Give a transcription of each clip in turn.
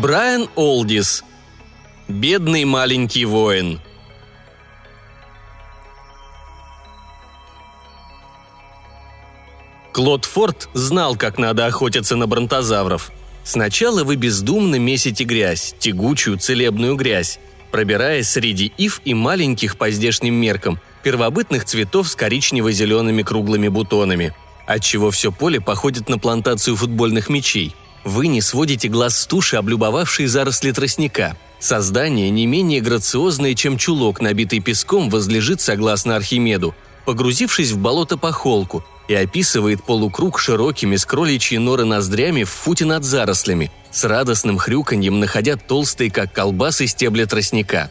Брайан Олдис. Бедный маленький воин. Клод Форд знал, как надо охотиться на бронтозавров. Сначала вы бездумно месите грязь, тягучую целебную грязь, пробираясь среди ив и маленьких по здешним меркам первобытных цветов с коричнево-зелеными круглыми бутонами, отчего все поле походит на плантацию футбольных мячей. Вы не сводите глаз с туши, облюбовавшей заросли тростника. Создание не менее грациозное, чем чулок, набитый песком, возлежит, согласно Архимеду, погрузившись в болото по холку, и описывает полукруг широкими с кроличьей норы ноздрями в футе над зарослями, с радостным хрюканьем находя толстые, как колбасы, стебли тростника.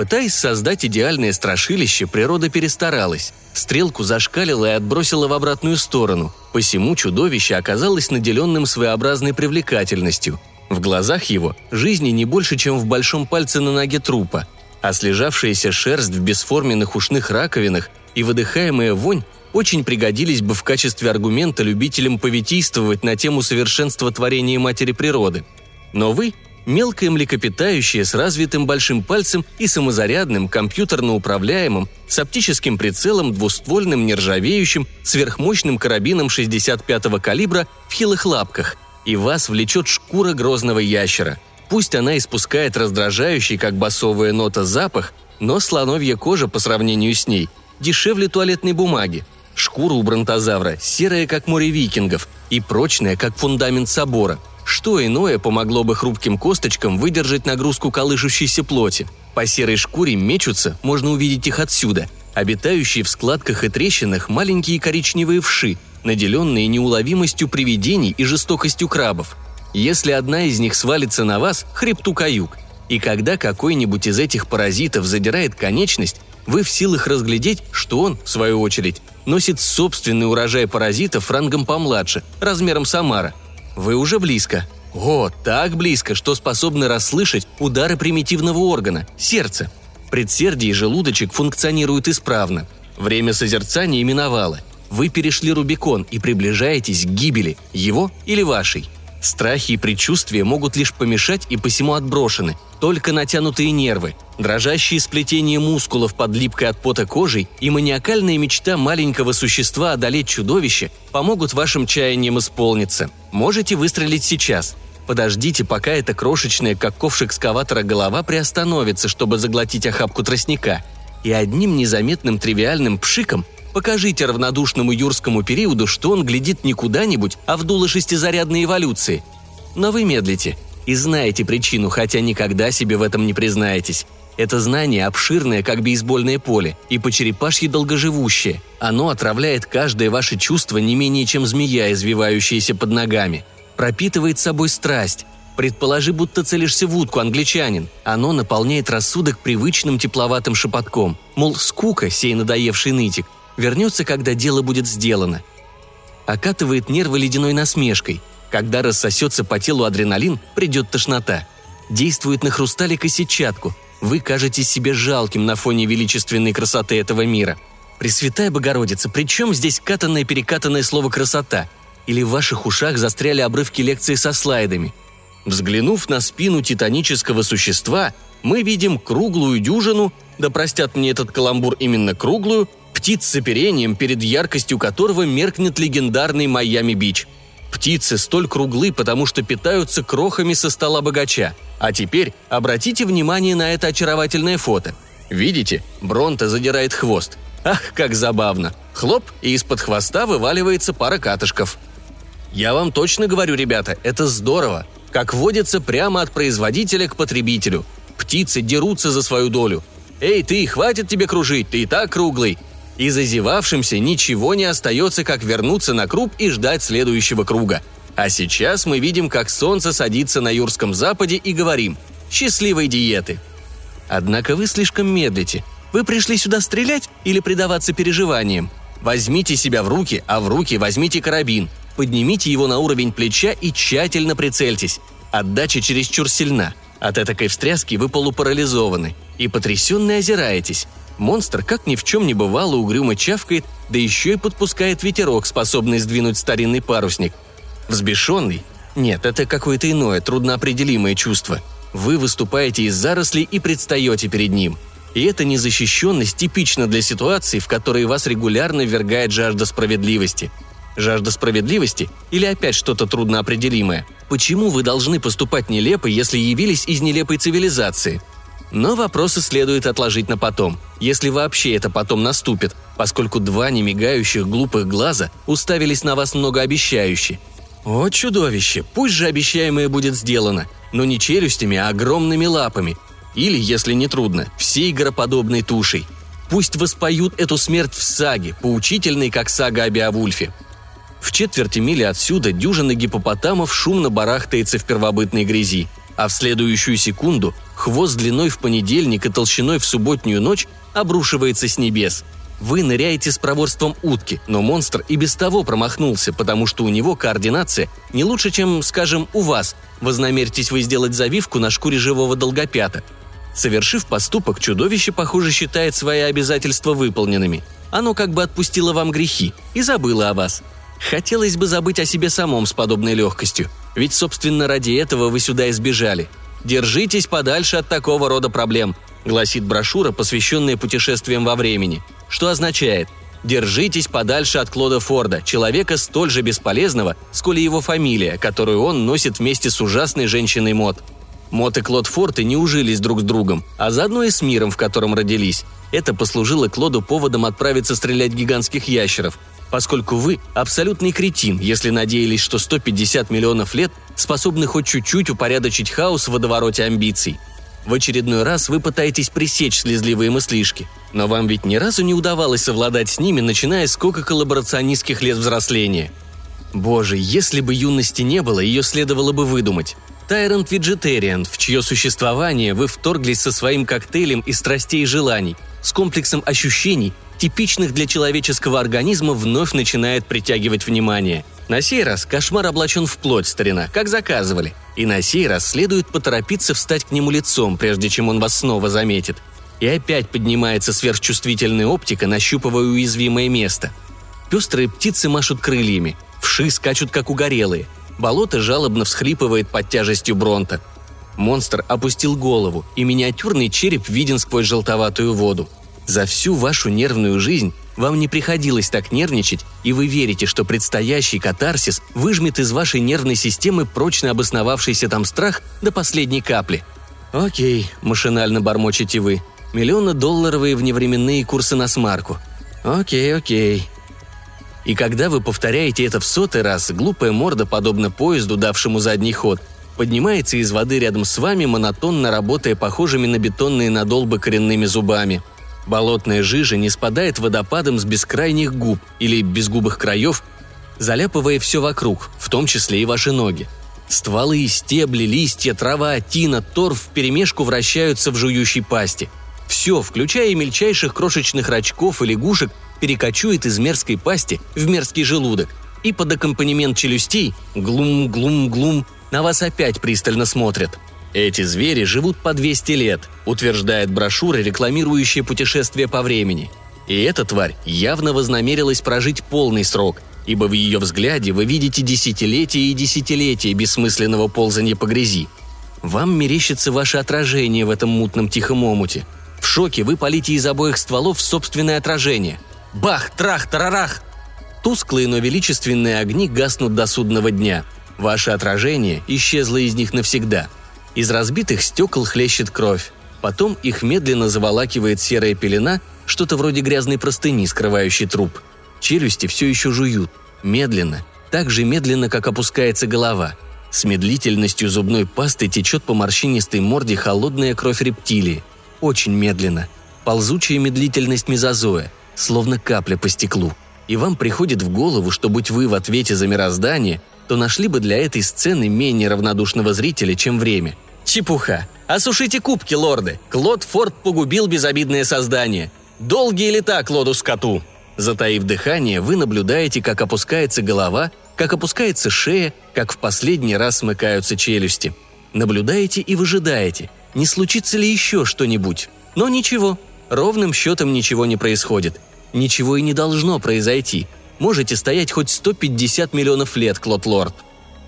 Пытаясь создать идеальное страшилище, природа перестаралась. Стрелку зашкалила и отбросила в обратную сторону. Посему чудовище оказалось наделенным своеобразной привлекательностью. В глазах его жизни не больше, чем в большом пальце на ноге трупа, а слежавшаяся шерсть в бесформенных ушных раковинах и выдыхаемая вонь очень пригодились бы в качестве аргумента любителям повитийствовать на тему совершенства творения матери природы. Но вы – мелкое млекопитающее с развитым большим пальцем и самозарядным, компьютерно управляемым, с оптическим прицелом, двуствольным, нержавеющим, сверхмощным карабином 65-го калибра в хилых лапках, и вас влечет шкура грозного ящера. Пусть она испускает раздражающий, как басовая нота, запах, но слоновья кожа по сравнению с ней дешевле туалетной бумаги – Шкура у бронтозавра серая, как море викингов, и прочная, как фундамент собора. Что иное помогло бы хрупким косточкам выдержать нагрузку колышущейся плоти? По серой шкуре мечутся, можно увидеть их отсюда, обитающие в складках и трещинах маленькие коричневые вши, наделенные неуловимостью привидений и жестокостью крабов. Если одна из них свалится на вас, хребту каюк. И когда какой-нибудь из этих паразитов задирает конечность, вы в силах разглядеть, что он, в свою очередь, носит собственный урожай паразитов рангом помладше, размером Самара. Вы уже близко. О, так близко, что способны расслышать удары примитивного органа – сердца. Предсердие и желудочек функционируют исправно. Время созерцания именовало. Вы перешли Рубикон и приближаетесь к гибели, его или вашей – Страхи и предчувствия могут лишь помешать и посему отброшены. Только натянутые нервы, дрожащие сплетения мускулов под липкой от пота кожей и маниакальная мечта маленького существа одолеть чудовище помогут вашим чаяниям исполниться. Можете выстрелить сейчас. Подождите, пока эта крошечная, как ковш экскаватора, голова приостановится, чтобы заглотить охапку тростника. И одним незаметным тривиальным пшиком Покажите равнодушному юрскому периоду, что он глядит не куда-нибудь, а в дуло шестизарядной эволюции. Но вы медлите и знаете причину, хотя никогда себе в этом не признаетесь. Это знание обширное, как бейсбольное поле, и по черепашьи долгоживущее. Оно отравляет каждое ваше чувство не менее, чем змея, извивающаяся под ногами. Пропитывает собой страсть. Предположи, будто целишься в утку, англичанин. Оно наполняет рассудок привычным тепловатым шепотком. Мол, скука, сей надоевший нытик, вернется, когда дело будет сделано. Окатывает нервы ледяной насмешкой. Когда рассосется по телу адреналин, придет тошнота. Действует на хрусталик и сетчатку. Вы кажетесь себе жалким на фоне величественной красоты этого мира. Пресвятая Богородица, при чем здесь катанное-перекатанное слово «красота»? Или в ваших ушах застряли обрывки лекции со слайдами? Взглянув на спину титанического существа, мы видим круглую дюжину, да простят мне этот каламбур именно круглую, птиц с оперением, перед яркостью которого меркнет легендарный Майами-Бич. Птицы столь круглы, потому что питаются крохами со стола богача. А теперь обратите внимание на это очаровательное фото. Видите, Бронта задирает хвост. Ах, как забавно. Хлоп, и из-под хвоста вываливается пара катышков. Я вам точно говорю, ребята, это здорово. Как водится, прямо от производителя к потребителю. Птицы дерутся за свою долю. «Эй, ты, хватит тебе кружить, ты и так круглый и зазевавшимся ничего не остается, как вернуться на круг и ждать следующего круга. А сейчас мы видим, как солнце садится на Юрском западе и говорим «Счастливой диеты!». Однако вы слишком медлите. Вы пришли сюда стрелять или предаваться переживаниям? Возьмите себя в руки, а в руки возьмите карабин. Поднимите его на уровень плеча и тщательно прицельтесь. Отдача чересчур сильна. От этой встряски вы полупарализованы и потрясенно озираетесь. Монстр, как ни в чем не бывало, угрюмо чавкает, да еще и подпускает ветерок, способный сдвинуть старинный парусник. Взбешенный, Нет, это какое-то иное, трудноопределимое чувство. Вы выступаете из зарослей и предстаете перед ним. И эта незащищенность типична для ситуации, в которой вас регулярно ввергает жажда справедливости. Жажда справедливости или опять что-то трудноопределимое? Почему вы должны поступать нелепо, если явились из нелепой цивилизации? Но вопросы следует отложить на потом, если вообще это потом наступит, поскольку два немигающих глупых глаза уставились на вас многообещающе. О, чудовище! Пусть же обещаемое будет сделано, но не челюстями, а огромными лапами. Или, если не трудно, всей гороподобной тушей. Пусть воспоют эту смерть в саге, поучительной, как сага о Беовульфе. В четверти мили отсюда дюжина гипопотамов шумно барахтается в первобытной грязи, а в следующую секунду хвост длиной в понедельник и толщиной в субботнюю ночь обрушивается с небес. Вы ныряете с проворством утки, но монстр и без того промахнулся, потому что у него координация не лучше, чем, скажем, у вас. Вознамеритесь вы сделать завивку на шкуре живого долгопята. Совершив поступок, чудовище, похоже, считает свои обязательства выполненными. Оно как бы отпустило вам грехи и забыло о вас – Хотелось бы забыть о себе самом с подобной легкостью, ведь, собственно, ради этого вы сюда избежали. Держитесь подальше от такого рода проблем, гласит брошюра, посвященная путешествиям во времени, что означает Держитесь подальше от Клода Форда, человека столь же бесполезного, сколь и его фамилия, которую он носит вместе с ужасной женщиной Мот. Мот и Клод Форты не ужились друг с другом, а заодно и с миром, в котором родились. Это послужило Клоду поводом отправиться стрелять гигантских ящеров, поскольку вы абсолютный кретин, если надеялись, что 150 миллионов лет способны хоть чуть-чуть упорядочить хаос в водовороте амбиций. В очередной раз вы пытаетесь пресечь слезливые мыслишки, но вам ведь ни разу не удавалось совладать с ними, начиная с кока-коллаборационистских лет взросления. Боже, если бы юности не было, ее следовало бы выдумать. Тайрант Vegetarian, в чье существование вы вторглись со своим коктейлем из страстей и желаний, с комплексом ощущений типичных для человеческого организма, вновь начинает притягивать внимание. На сей раз кошмар облачен в плоть, старина, как заказывали. И на сей раз следует поторопиться встать к нему лицом, прежде чем он вас снова заметит. И опять поднимается сверхчувствительная оптика, нащупывая уязвимое место. Пестрые птицы машут крыльями, вши скачут как угорелые. Болото жалобно всхлипывает под тяжестью бронта. Монстр опустил голову, и миниатюрный череп виден сквозь желтоватую воду – за всю вашу нервную жизнь вам не приходилось так нервничать, и вы верите, что предстоящий катарсис выжмет из вашей нервной системы прочно обосновавшийся там страх до последней капли. «Окей», – машинально бормочете вы. «Миллионно-долларовые вневременные курсы на смарку». «Окей, окей». И когда вы повторяете это в сотый раз, глупая морда, подобно поезду, давшему задний ход, поднимается из воды рядом с вами, монотонно работая похожими на бетонные надолбы коренными зубами – Болотная жижа не спадает водопадом с бескрайних губ или безгубых краев, заляпывая все вокруг, в том числе и ваши ноги. Стволы, стебли, листья, трава, тина, торф вперемешку вращаются в жующей пасти. Все, включая и мельчайших крошечных рачков и лягушек, перекочует из мерзкой пасти в мерзкий желудок. И под аккомпанемент челюстей глум-глум-глум на вас опять пристально смотрят – эти звери живут по 200 лет, утверждает брошюра, рекламирующая путешествие по времени. И эта тварь явно вознамерилась прожить полный срок, ибо в ее взгляде вы видите десятилетия и десятилетия бессмысленного ползания по грязи. Вам мерещится ваше отражение в этом мутном тихом омуте. В шоке вы полите из обоих стволов собственное отражение. Бах, трах, тарарах! Тусклые, но величественные огни гаснут до судного дня. Ваше отражение исчезло из них навсегда – из разбитых стекол хлещет кровь. Потом их медленно заволакивает серая пелена, что-то вроде грязной простыни, скрывающей труп. Челюсти все еще жуют. Медленно. Так же медленно, как опускается голова. С медлительностью зубной пасты течет по морщинистой морде холодная кровь рептилии. Очень медленно. Ползучая медлительность мезозоя, словно капля по стеклу. И вам приходит в голову, что будь вы в ответе за мироздание, то нашли бы для этой сцены менее равнодушного зрителя, чем время. Чепуха. Осушите кубки, лорды. Клод Форд погубил безобидное создание. Долгие лета Клоду скоту. Затаив дыхание, вы наблюдаете, как опускается голова, как опускается шея, как в последний раз смыкаются челюсти. Наблюдаете и выжидаете, не случится ли еще что-нибудь. Но ничего, ровным счетом ничего не происходит. Ничего и не должно произойти – Можете стоять хоть 150 миллионов лет, Клод Лорд.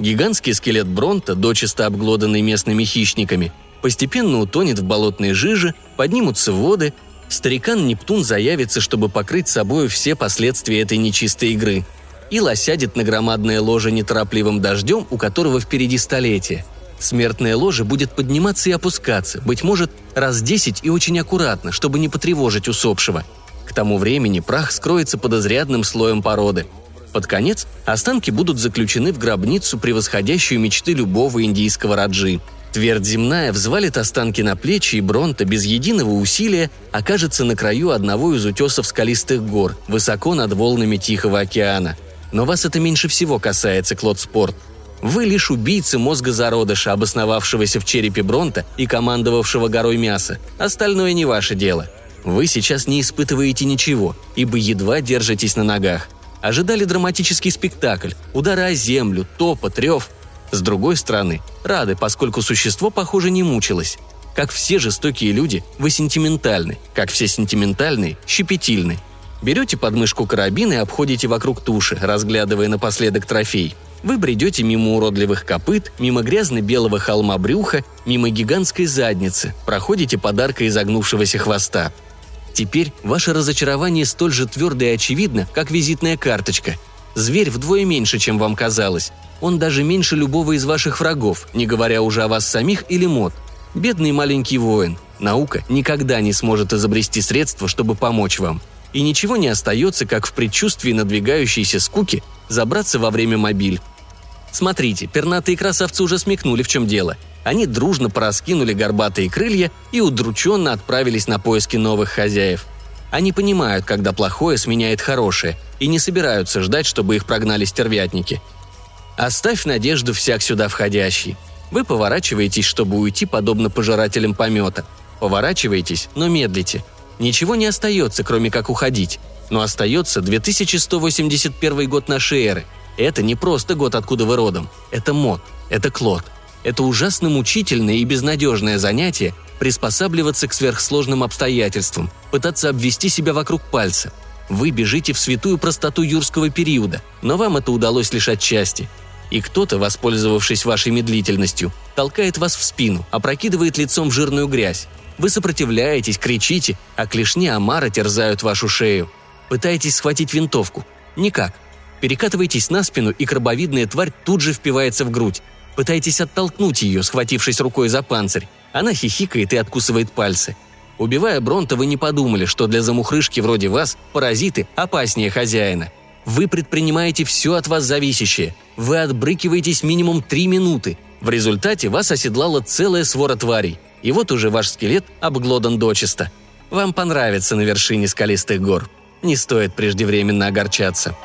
Гигантский скелет Бронта, дочисто обглоданный местными хищниками, постепенно утонет в болотной жиже, поднимутся воды, старикан Нептун заявится, чтобы покрыть собою все последствия этой нечистой игры. Ил осядет на громадное ложе неторопливым дождем, у которого впереди столетие. Смертное ложе будет подниматься и опускаться, быть может, раз десять и очень аккуратно, чтобы не потревожить усопшего. К тому времени прах скроется под изрядным слоем породы. Под конец останки будут заключены в гробницу, превосходящую мечты любого индийского раджи – Твердь земная взвалит останки на плечи, и Бронта без единого усилия окажется на краю одного из утесов скалистых гор, высоко над волнами Тихого океана. Но вас это меньше всего касается, Клод Спорт. Вы лишь убийцы мозга зародыша, обосновавшегося в черепе Бронта и командовавшего горой мяса. Остальное не ваше дело. Вы сейчас не испытываете ничего, ибо едва держитесь на ногах. Ожидали драматический спектакль, удары о землю, топот, рев – с другой стороны, рады, поскольку существо, похоже, не мучилось. Как все жестокие люди, вы сентиментальны, как все сентиментальные – щепетильны. Берете подмышку карабин и обходите вокруг туши, разглядывая напоследок трофей. Вы бредете мимо уродливых копыт, мимо грязно-белого холма брюха, мимо гигантской задницы, проходите подарка изогнувшегося хвоста. Теперь ваше разочарование столь же твердо и очевидно, как визитная карточка. Зверь вдвое меньше, чем вам казалось. Он даже меньше любого из ваших врагов, не говоря уже о вас самих или мод. Бедный маленький воин. Наука никогда не сможет изобрести средства, чтобы помочь вам. И ничего не остается, как в предчувствии надвигающейся скуки забраться во время мобиль. Смотрите, пернатые красавцы уже смекнули, в чем дело. Они дружно пораскинули горбатые крылья и удрученно отправились на поиски новых хозяев. Они понимают, когда плохое сменяет хорошее, и не собираются ждать, чтобы их прогнали стервятники – Оставь надежду всяк сюда входящий. Вы поворачиваетесь, чтобы уйти, подобно пожирателям помета. Поворачиваетесь, но медлите. Ничего не остается, кроме как уходить. Но остается 2181 год нашей эры. Это не просто год, откуда вы родом. Это мод. Это клод. Это ужасно мучительное и безнадежное занятие приспосабливаться к сверхсложным обстоятельствам, пытаться обвести себя вокруг пальца. Вы бежите в святую простоту юрского периода, но вам это удалось лишь отчасти – и кто-то, воспользовавшись вашей медлительностью, толкает вас в спину, опрокидывает лицом в жирную грязь. Вы сопротивляетесь, кричите, а клешни омара терзают вашу шею. Пытаетесь схватить винтовку. Никак. Перекатываетесь на спину, и крабовидная тварь тут же впивается в грудь. Пытаетесь оттолкнуть ее, схватившись рукой за панцирь. Она хихикает и откусывает пальцы. Убивая Бронта, вы не подумали, что для замухрышки вроде вас паразиты опаснее хозяина – вы предпринимаете все от вас зависящее. Вы отбрыкиваетесь минимум три минуты. В результате вас оседлала целая свора тварей. И вот уже ваш скелет обглодан дочисто. Вам понравится на вершине скалистых гор. Не стоит преждевременно огорчаться.